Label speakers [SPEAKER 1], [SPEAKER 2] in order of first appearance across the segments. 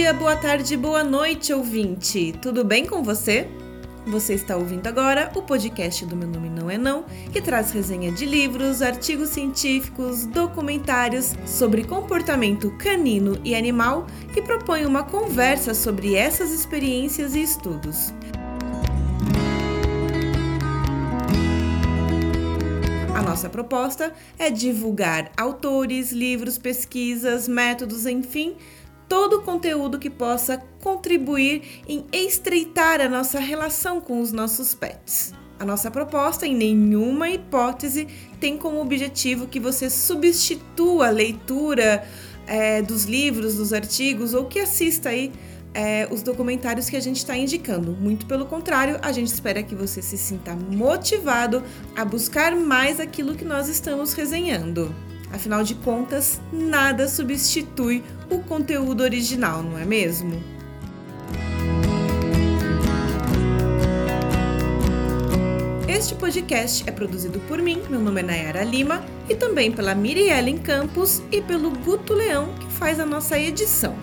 [SPEAKER 1] dia, boa tarde, boa noite, ouvinte! Tudo bem com você? Você está ouvindo agora o podcast do Meu Nome Não É Não, que traz resenha de livros, artigos científicos, documentários sobre comportamento canino e animal e propõe uma conversa sobre essas experiências e estudos. A nossa proposta é divulgar autores, livros, pesquisas, métodos, enfim, todo o conteúdo que possa contribuir em estreitar a nossa relação com os nossos pets. A nossa proposta, em nenhuma hipótese, tem como objetivo que você substitua a leitura é, dos livros, dos artigos ou que assista aí é, os documentários que a gente está indicando. Muito pelo contrário, a gente espera que você se sinta motivado a buscar mais aquilo que nós estamos resenhando. Afinal de contas, nada substitui o conteúdo original, não é mesmo? Este podcast é produzido por mim, meu nome é Nayara Lima, e também pela Miriellen Campos e pelo Guto Leão, que faz a nossa edição.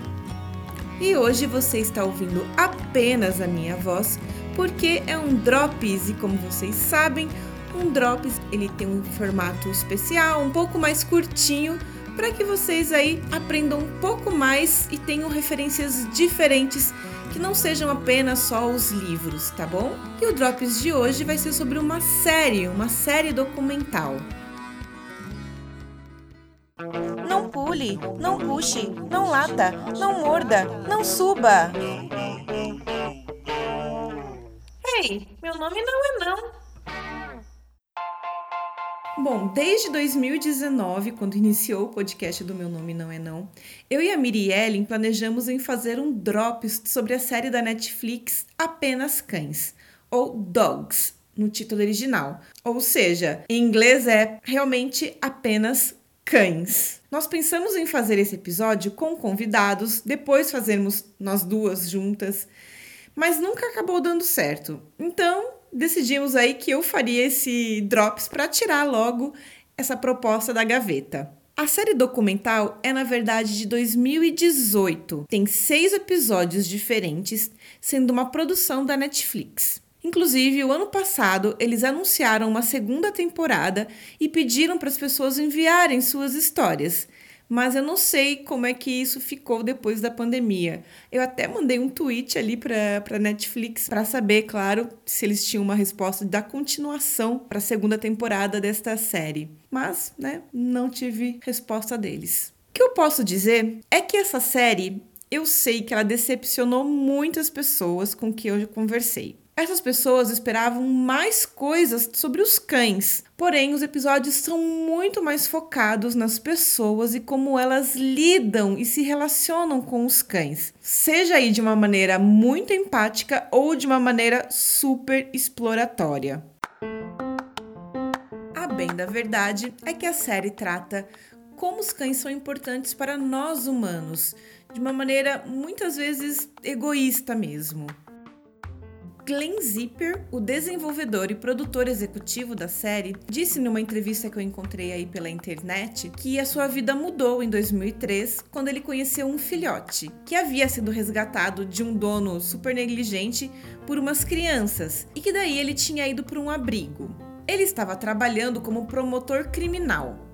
[SPEAKER 1] E hoje você está ouvindo apenas a minha voz, porque é um Drops e como vocês sabem, um Drops ele tem um formato especial, um pouco mais curtinho, para que vocês aí aprendam um pouco mais e tenham referências diferentes que não sejam apenas só os livros, tá bom? E o Drops de hoje vai ser sobre uma série, uma série documental.
[SPEAKER 2] Não pule, não puxe, não lata, não morda, não suba.
[SPEAKER 3] Ei, meu nome não é não.
[SPEAKER 1] Bom, desde 2019, quando iniciou o podcast do Meu Nome Não É Não, eu e a Miri Ellen planejamos em fazer um drops sobre a série da Netflix Apenas Cães, ou Dogs, no título original. Ou seja, em inglês é realmente apenas cães. Nós pensamos em fazer esse episódio com convidados, depois fazermos nós duas juntas, mas nunca acabou dando certo. Então, decidimos aí que eu faria esse drops para tirar logo essa proposta da gaveta. A série documental é, na verdade, de 2018. Tem seis episódios diferentes, sendo uma produção da Netflix. Inclusive, o ano passado, eles anunciaram uma segunda temporada e pediram para as pessoas enviarem suas histórias mas eu não sei como é que isso ficou depois da pandemia. Eu até mandei um tweet ali para Netflix para saber, claro, se eles tinham uma resposta da continuação para a segunda temporada desta série. Mas, né, não tive resposta deles. O que eu posso dizer é que essa série, eu sei que ela decepcionou muitas pessoas com que eu conversei. Essas pessoas esperavam mais coisas sobre os cães, porém, os episódios são muito mais focados nas pessoas e como elas lidam e se relacionam com os cães, seja aí de uma maneira muito empática ou de uma maneira super exploratória. A bem da verdade é que a série trata como os cães são importantes para nós humanos, de uma maneira muitas vezes egoísta mesmo. Glenn Zipper, o desenvolvedor e produtor executivo da série, disse numa entrevista que eu encontrei aí pela internet que a sua vida mudou em 2003 quando ele conheceu um filhote que havia sido resgatado de um dono super negligente por umas crianças e que daí ele tinha ido para um abrigo. Ele estava trabalhando como promotor criminal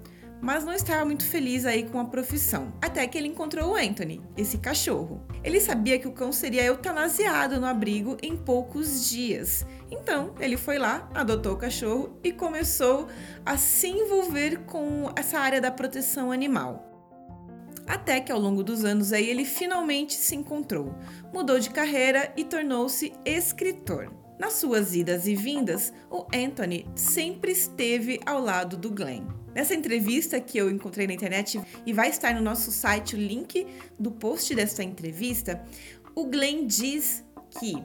[SPEAKER 1] mas não estava muito feliz aí com a profissão. Até que ele encontrou o Anthony, esse cachorro. Ele sabia que o cão seria eutanasiado no abrigo em poucos dias. Então, ele foi lá, adotou o cachorro e começou a se envolver com essa área da proteção animal. Até que ao longo dos anos aí ele finalmente se encontrou, mudou de carreira e tornou-se escritor. Nas suas idas e vindas, o Anthony sempre esteve ao lado do Glenn. Nessa entrevista que eu encontrei na internet e vai estar no nosso site o link do post desta entrevista, o Glenn diz que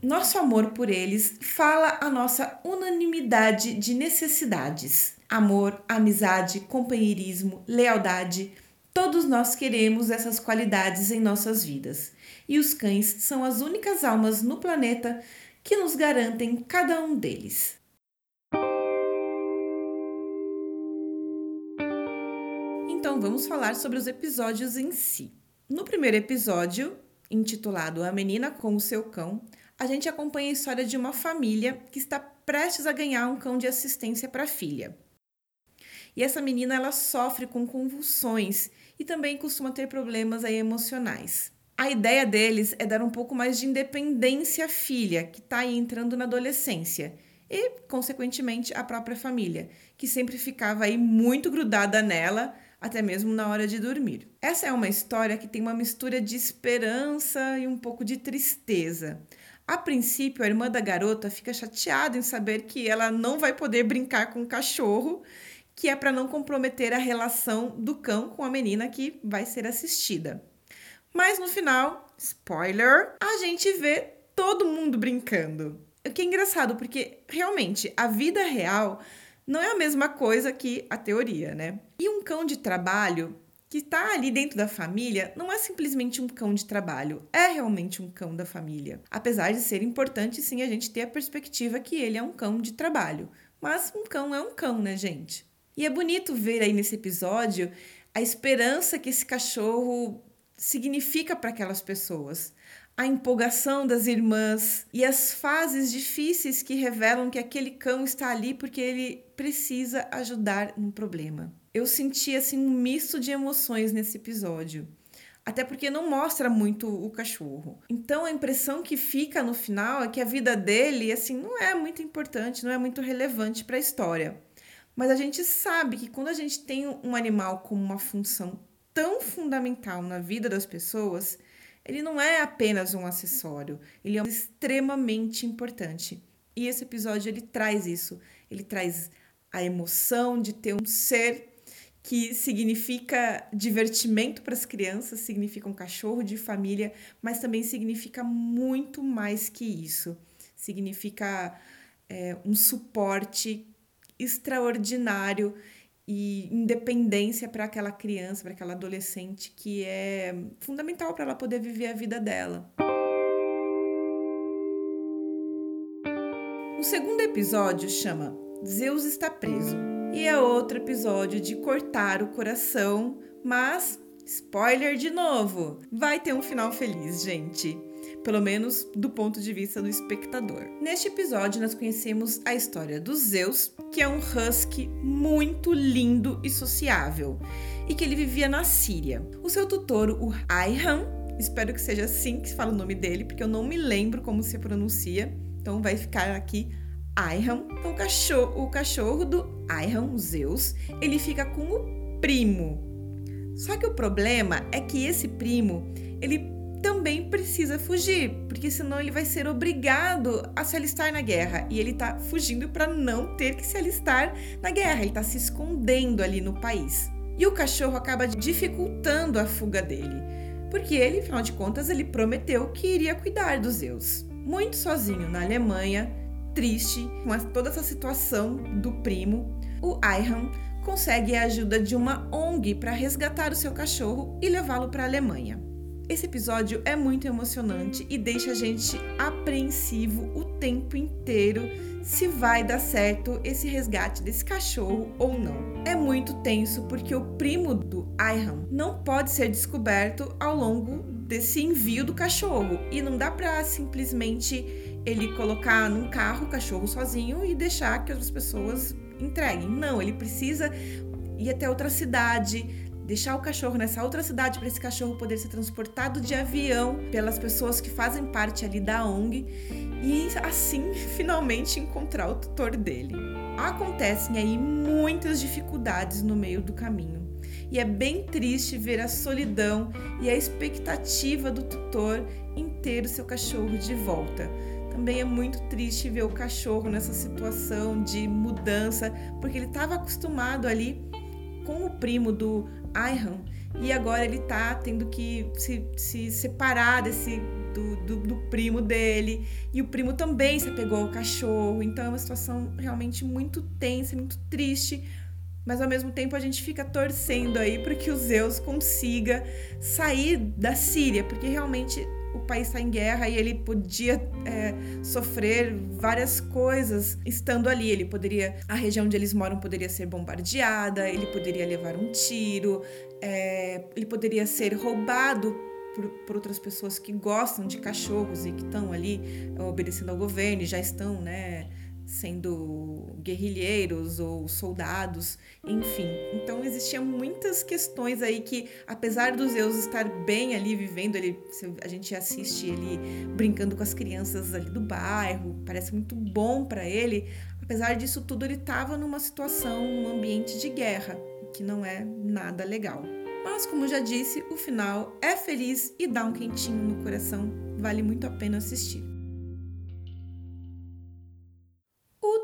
[SPEAKER 1] nosso amor por eles fala a nossa unanimidade de necessidades. Amor, amizade, companheirismo, lealdade, todos nós queremos essas qualidades em nossas vidas. E os cães são as únicas almas no planeta que nos garantem cada um deles. Então vamos falar sobre os episódios em si. No primeiro episódio, intitulado A Menina com o Seu Cão, a gente acompanha a história de uma família que está prestes a ganhar um cão de assistência para a filha. E essa menina ela sofre com convulsões e também costuma ter problemas aí emocionais. A ideia deles é dar um pouco mais de independência à filha, que está aí entrando na adolescência, e, consequentemente, à própria família, que sempre ficava aí muito grudada nela, até mesmo na hora de dormir. Essa é uma história que tem uma mistura de esperança e um pouco de tristeza. A princípio, a irmã da garota fica chateada em saber que ela não vai poder brincar com o cachorro, que é para não comprometer a relação do cão com a menina que vai ser assistida. Mas no final, spoiler, a gente vê todo mundo brincando. O que é engraçado, porque realmente a vida real não é a mesma coisa que a teoria, né? E um cão de trabalho que está ali dentro da família não é simplesmente um cão de trabalho, é realmente um cão da família. Apesar de ser importante sim a gente ter a perspectiva que ele é um cão de trabalho, mas um cão é um cão, né, gente? E é bonito ver aí nesse episódio a esperança que esse cachorro significa para aquelas pessoas. A empolgação das irmãs e as fases difíceis que revelam que aquele cão está ali porque ele precisa ajudar num problema eu senti assim um misto de emoções nesse episódio. Até porque não mostra muito o cachorro. Então a impressão que fica no final é que a vida dele assim não é muito importante, não é muito relevante para a história. Mas a gente sabe que quando a gente tem um animal com uma função tão fundamental na vida das pessoas, ele não é apenas um acessório, ele é extremamente importante. E esse episódio ele traz isso, ele traz a emoção de ter um ser que significa divertimento para as crianças, significa um cachorro de família, mas também significa muito mais que isso. Significa é, um suporte extraordinário e independência para aquela criança, para aquela adolescente, que é fundamental para ela poder viver a vida dela. O segundo episódio chama Zeus está preso e é outro episódio de cortar o coração, mas spoiler de novo, vai ter um final feliz, gente. Pelo menos do ponto de vista do espectador. Neste episódio, nós conhecemos a história do Zeus, que é um husky muito lindo e sociável, e que ele vivia na Síria. O seu tutor, o Ayhan, espero que seja assim que se fala o nome dele, porque eu não me lembro como se pronuncia, então vai ficar aqui Ayhan. Então, o cachorro, o cachorro do Ayhan, Zeus, ele fica com o primo. Só que o problema é que esse primo, ele também precisa fugir, porque senão ele vai ser obrigado a se alistar na guerra. E ele tá fugindo para não ter que se alistar na guerra, ele tá se escondendo ali no país. E o cachorro acaba dificultando a fuga dele, porque ele, afinal de contas, ele prometeu que iria cuidar dos Zeus. Muito sozinho na Alemanha, triste com toda essa situação do primo, o Ayhan consegue a ajuda de uma ONG para resgatar o seu cachorro e levá-lo para a Alemanha. Esse episódio é muito emocionante e deixa a gente apreensivo o tempo inteiro se vai dar certo esse resgate desse cachorro ou não. É muito tenso porque o primo do Ayhan não pode ser descoberto ao longo desse envio do cachorro e não dá para simplesmente ele colocar num carro o cachorro sozinho e deixar que outras pessoas entreguem. Não, ele precisa ir até outra cidade, deixar o cachorro nessa outra cidade para esse cachorro poder ser transportado de avião pelas pessoas que fazem parte ali da ONG e assim finalmente encontrar o tutor dele. Acontecem aí muitas dificuldades no meio do caminho. E é bem triste ver a solidão e a expectativa do tutor em ter o seu cachorro de volta também é muito triste ver o cachorro nessa situação de mudança, porque ele estava acostumado ali com o primo do Ayhan e agora ele está tendo que se, se separar desse do, do, do, primo dele e o primo também se apegou ao cachorro. Então é uma situação realmente muito tensa, muito triste. Mas ao mesmo tempo a gente fica torcendo aí para que o Zeus consiga sair da Síria, porque realmente o país está em guerra e ele podia é, sofrer várias coisas estando ali. Ele poderia, a região onde eles moram poderia ser bombardeada, ele poderia levar um tiro, é, ele poderia ser roubado por, por, outras pessoas que gostam de cachorros e que estão ali obedecendo ao governo e já estão, né? Sendo guerrilheiros ou soldados, enfim. Então existiam muitas questões aí que, apesar dos Zeus estar bem ali vivendo, ele, a gente assiste ele brincando com as crianças ali do bairro, parece muito bom para ele. Apesar disso tudo, ele estava numa situação, num ambiente de guerra, que não é nada legal. Mas, como já disse, o final é feliz e dá um quentinho no coração. Vale muito a pena assistir.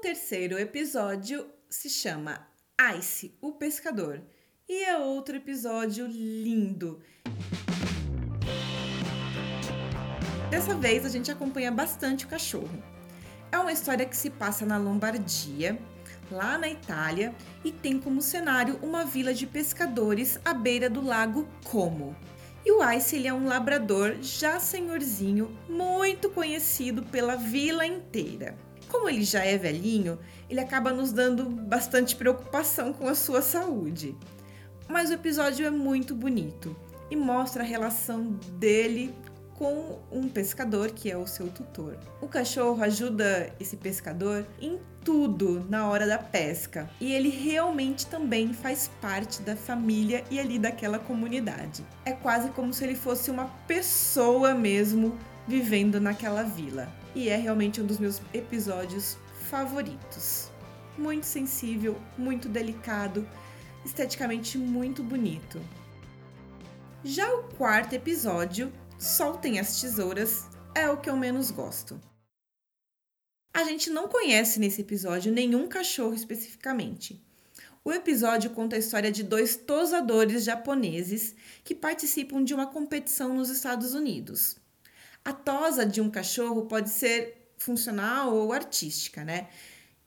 [SPEAKER 1] Terceiro episódio se chama Ice, o Pescador, e é outro episódio lindo. Dessa vez a gente acompanha bastante o cachorro. É uma história que se passa na Lombardia, lá na Itália, e tem como cenário uma vila de pescadores à beira do lago Como. E o Ice ele é um labrador já senhorzinho, muito conhecido pela vila inteira. Como ele já é velhinho, ele acaba nos dando bastante preocupação com a sua saúde. Mas o episódio é muito bonito e mostra a relação dele com um pescador que é o seu tutor. O cachorro ajuda esse pescador em tudo na hora da pesca e ele realmente também faz parte da família e ali daquela comunidade. É quase como se ele fosse uma pessoa mesmo vivendo naquela vila e é realmente um dos meus episódios favoritos. Muito sensível, muito delicado, esteticamente muito bonito. Já o quarto episódio, Soltem as Tesouras, é o que eu menos gosto. A gente não conhece nesse episódio nenhum cachorro especificamente. O episódio conta a história de dois tosadores japoneses que participam de uma competição nos Estados Unidos. A tosa de um cachorro pode ser funcional ou artística, né?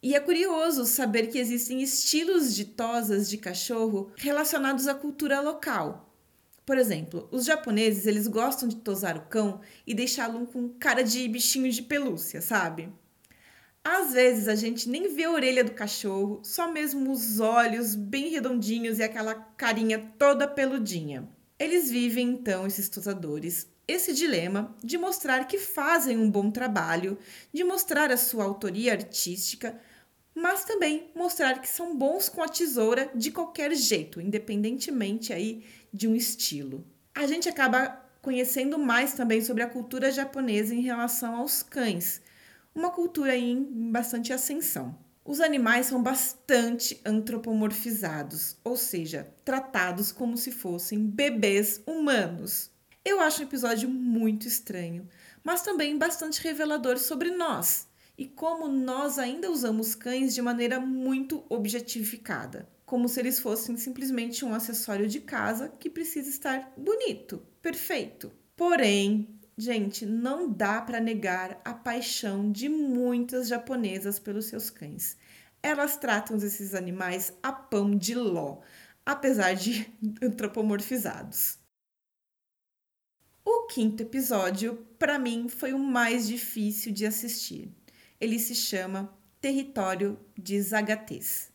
[SPEAKER 1] E é curioso saber que existem estilos de tosas de cachorro relacionados à cultura local. Por exemplo, os japoneses eles gostam de tosar o cão e deixá-lo com cara de bichinho de pelúcia, sabe? Às vezes a gente nem vê a orelha do cachorro, só mesmo os olhos bem redondinhos e aquela carinha toda peludinha. Eles vivem então, esses tosadores, esse dilema de mostrar que fazem um bom trabalho, de mostrar a sua autoria artística, mas também mostrar que são bons com a tesoura de qualquer jeito, independentemente aí de um estilo. A gente acaba conhecendo mais também sobre a cultura japonesa em relação aos cães, uma cultura em bastante ascensão. Os animais são bastante antropomorfizados, ou seja, tratados como se fossem bebês humanos. Eu acho um episódio muito estranho, mas também bastante revelador sobre nós e como nós ainda usamos cães de maneira muito objetificada, como se eles fossem simplesmente um acessório de casa que precisa estar bonito, perfeito. Porém, gente, não dá para negar a paixão de muitas japonesas pelos seus cães. Elas tratam esses animais a pão de ló, apesar de antropomorfizados. Quinto episódio, para mim, foi o mais difícil de assistir. Ele se chama Território de Zagates.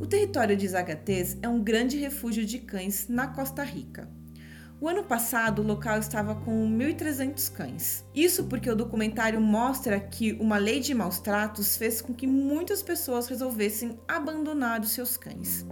[SPEAKER 1] O território de Zagates é um grande refúgio de cães na Costa Rica. O ano passado, o local estava com 1.300 cães. Isso porque o documentário mostra que uma lei de maus tratos fez com que muitas pessoas resolvessem abandonar os seus cães.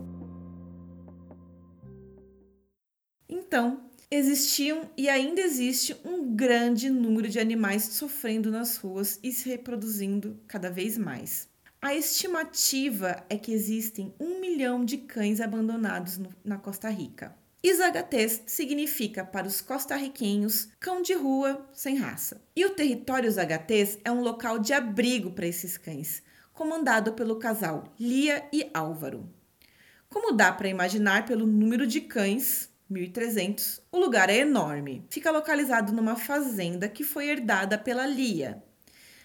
[SPEAKER 1] Então, existiam e ainda existe um grande número de animais sofrendo nas ruas e se reproduzindo cada vez mais. A estimativa é que existem um milhão de cães abandonados no, na Costa Rica. Isagatés significa para os costarriquenhos cão de rua sem raça. E o território Zagatés é um local de abrigo para esses cães, comandado pelo casal Lia e Álvaro. Como dá para imaginar pelo número de cães, 1.300, o lugar é enorme. Fica localizado numa fazenda que foi herdada pela Lia.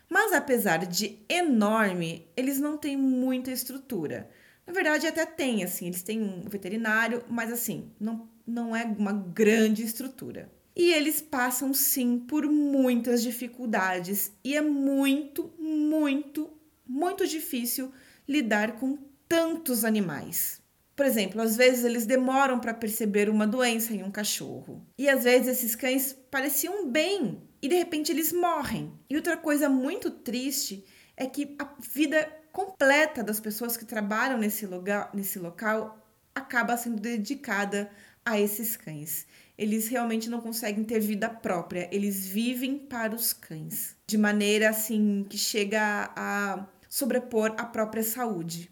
[SPEAKER 1] Mas apesar de enorme, eles não têm muita estrutura. Na verdade, até tem, assim, eles têm um veterinário, mas assim, não, não é uma grande estrutura. E eles passam sim por muitas dificuldades e é muito, muito, muito difícil lidar com tantos animais. Por exemplo, às vezes eles demoram para perceber uma doença em um cachorro. E às vezes esses cães pareciam bem e de repente eles morrem. E outra coisa muito triste é que a vida completa das pessoas que trabalham nesse local, nesse local acaba sendo dedicada a esses cães. Eles realmente não conseguem ter vida própria, eles vivem para os cães, de maneira assim que chega a sobrepor a própria saúde.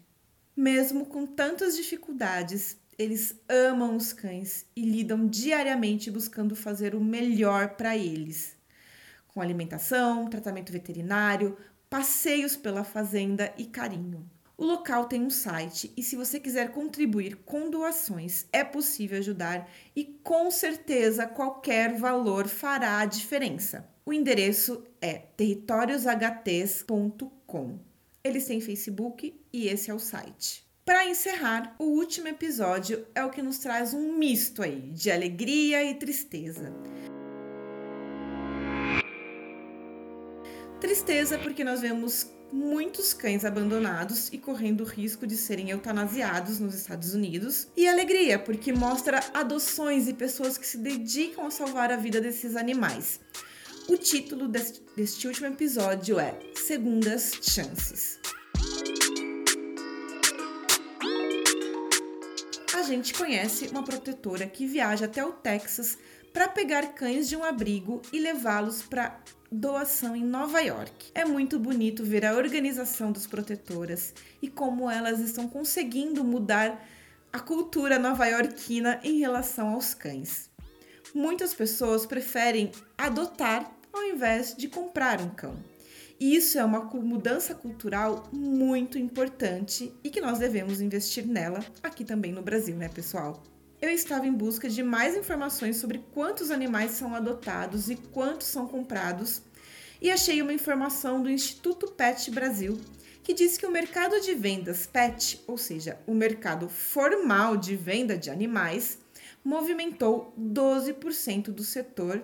[SPEAKER 1] Mesmo com tantas dificuldades, eles amam os cães e lidam diariamente buscando fazer o melhor para eles. Com alimentação, tratamento veterinário, passeios pela fazenda e carinho. O local tem um site e se você quiser contribuir com doações, é possível ajudar e com certeza qualquer valor fará a diferença. O endereço é territóriosHTs.com. Eles têm Facebook e esse é o site. Para encerrar, o último episódio é o que nos traz um misto aí de alegria e tristeza. Tristeza porque nós vemos muitos cães abandonados e correndo o risco de serem eutanasiados nos Estados Unidos. E alegria, porque mostra adoções e pessoas que se dedicam a salvar a vida desses animais. O título deste, deste último episódio é Segundas Chances. A gente conhece uma protetora que viaja até o Texas para pegar cães de um abrigo e levá-los para doação em Nova York. É muito bonito ver a organização das protetoras e como elas estão conseguindo mudar a cultura nova-iorquina em relação aos cães. Muitas pessoas preferem adotar ao invés de comprar um cão. E isso é uma mudança cultural muito importante e que nós devemos investir nela aqui também no Brasil, né, pessoal? Eu estava em busca de mais informações sobre quantos animais são adotados e quantos são comprados e achei uma informação do Instituto Pet Brasil que diz que o mercado de vendas pet, ou seja, o mercado formal de venda de animais, movimentou 12% do setor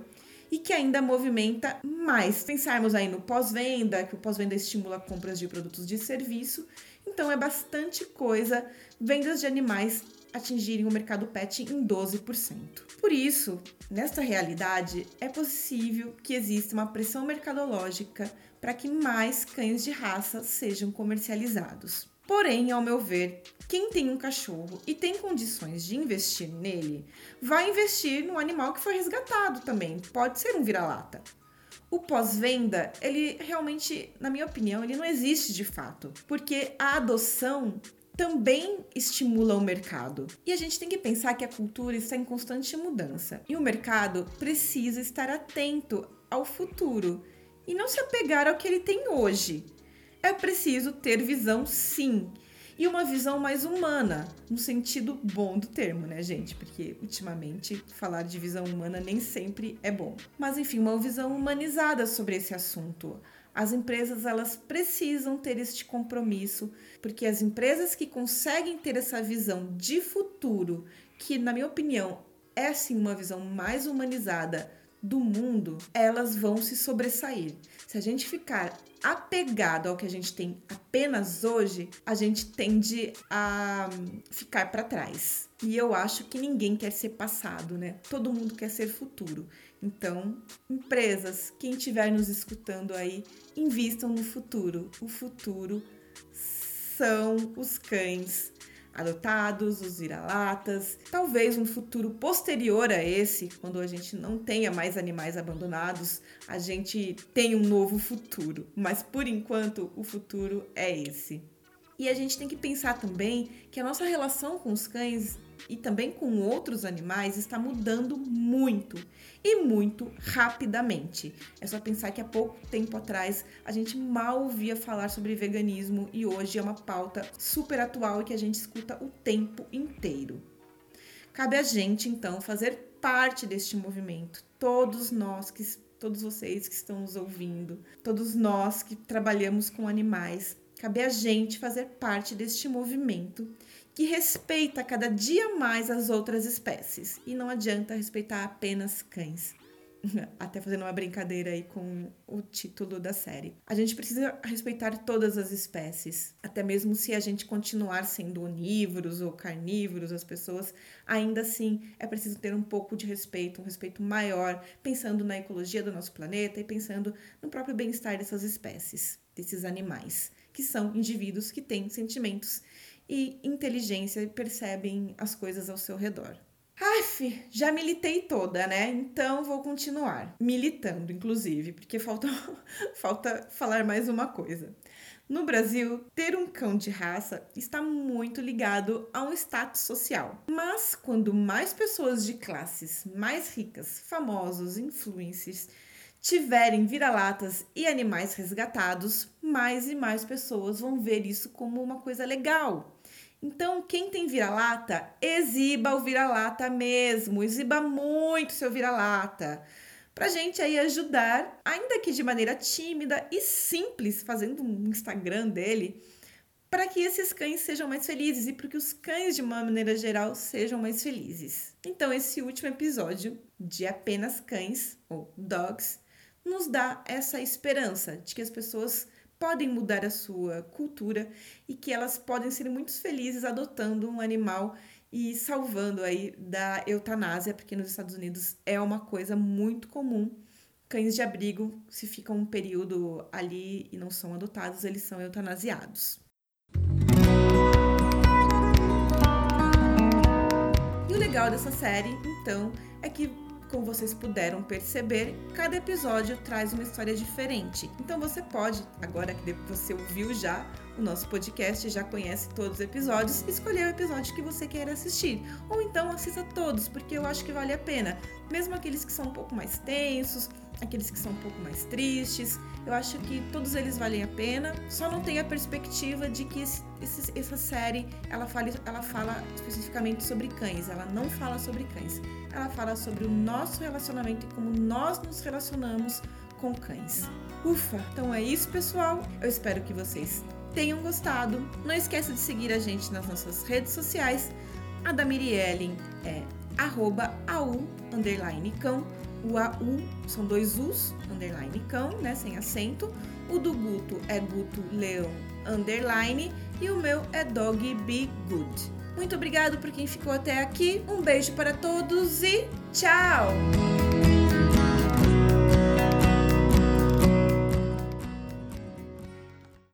[SPEAKER 1] e que ainda movimenta mais. Pensarmos aí no pós-venda, que o pós-venda estimula compras de produtos de serviço, então é bastante coisa. Vendas de animais atingirem o mercado pet em 12%. Por isso, nesta realidade, é possível que exista uma pressão mercadológica para que mais cães de raça sejam comercializados. Porém, ao meu ver, quem tem um cachorro e tem condições de investir nele, vai investir no animal que foi resgatado também. Pode ser um vira-lata. O pós-venda, ele realmente, na minha opinião, ele não existe de fato, porque a adoção também estimula o mercado. E a gente tem que pensar que a cultura está em constante mudança e o mercado precisa estar atento ao futuro e não se apegar ao que ele tem hoje. É preciso ter visão, sim, e uma visão mais humana, no sentido bom do termo, né, gente? Porque ultimamente falar de visão humana nem sempre é bom. Mas enfim, uma visão humanizada sobre esse assunto. As empresas elas precisam ter este compromisso, porque as empresas que conseguem ter essa visão de futuro, que na minha opinião é sim uma visão mais humanizada do mundo, elas vão se sobressair. Se a gente ficar apegado ao que a gente tem apenas hoje, a gente tende a ficar para trás. E eu acho que ninguém quer ser passado, né? Todo mundo quer ser futuro. Então, empresas, quem estiver nos escutando aí, invistam no futuro. O futuro são os cães adotados, os vira-latas, talvez um futuro posterior a esse, quando a gente não tenha mais animais abandonados, a gente tem um novo futuro. Mas por enquanto, o futuro é esse. E a gente tem que pensar também que a nossa relação com os cães e também com outros animais está mudando muito e muito rapidamente. É só pensar que há pouco tempo atrás a gente mal ouvia falar sobre veganismo e hoje é uma pauta super atual e que a gente escuta o tempo inteiro. Cabe a gente então fazer parte deste movimento, todos nós que todos vocês que estão nos ouvindo, todos nós que trabalhamos com animais, Cabe a gente fazer parte deste movimento que respeita cada dia mais as outras espécies. E não adianta respeitar apenas cães. Até fazendo uma brincadeira aí com o título da série. A gente precisa respeitar todas as espécies. Até mesmo se a gente continuar sendo onívoros ou carnívoros, as pessoas, ainda assim é preciso ter um pouco de respeito, um respeito maior, pensando na ecologia do nosso planeta e pensando no próprio bem-estar dessas espécies, desses animais, que são indivíduos que têm sentimentos e inteligência e percebem as coisas ao seu redor. Aff, já militei toda, né? Então vou continuar militando, inclusive, porque falta, falta falar mais uma coisa. No Brasil, ter um cão de raça está muito ligado a um status social. Mas quando mais pessoas de classes mais ricas, famosos, influencers, tiverem vira-latas e animais resgatados, mais e mais pessoas vão ver isso como uma coisa legal, então, quem tem vira-lata, exiba o vira-lata mesmo, exiba muito seu vira-lata. Pra gente aí ajudar, ainda que de maneira tímida e simples, fazendo um Instagram dele, para que esses cães sejam mais felizes e para que os cães, de uma maneira geral, sejam mais felizes. Então, esse último episódio de Apenas Cães, ou Dogs, nos dá essa esperança de que as pessoas podem mudar a sua cultura e que elas podem ser muito felizes adotando um animal e salvando aí da eutanásia, porque nos Estados Unidos é uma coisa muito comum. Cães de abrigo, se ficam um período ali e não são adotados, eles são eutanasiados. E o legal dessa série, então, é que como vocês puderam perceber, cada episódio traz uma história diferente. Então você pode, agora que você ouviu já o nosso podcast, já conhece todos os episódios, escolher o episódio que você quer assistir. Ou então assista todos, porque eu acho que vale a pena. Mesmo aqueles que são um pouco mais tensos, aqueles que são um pouco mais tristes. Eu acho que todos eles valem a pena. Só não tem a perspectiva de que esse, esse, essa série ela fala, ela fala especificamente sobre cães. Ela não fala sobre cães. Ela fala sobre o nosso relacionamento e como nós nos relacionamos com cães. Ufa! Então é isso, pessoal. Eu espero que vocês tenham gostado. Não esqueça de seguir a gente nas nossas redes sociais. A da Mirielle é arroba au, underline cão o AU são dois U's, underline cão, né, sem acento. O do Guto é Guto Leão, underline. E o meu é Dog Be Good. Muito obrigado por quem ficou até aqui. Um beijo para todos e tchau!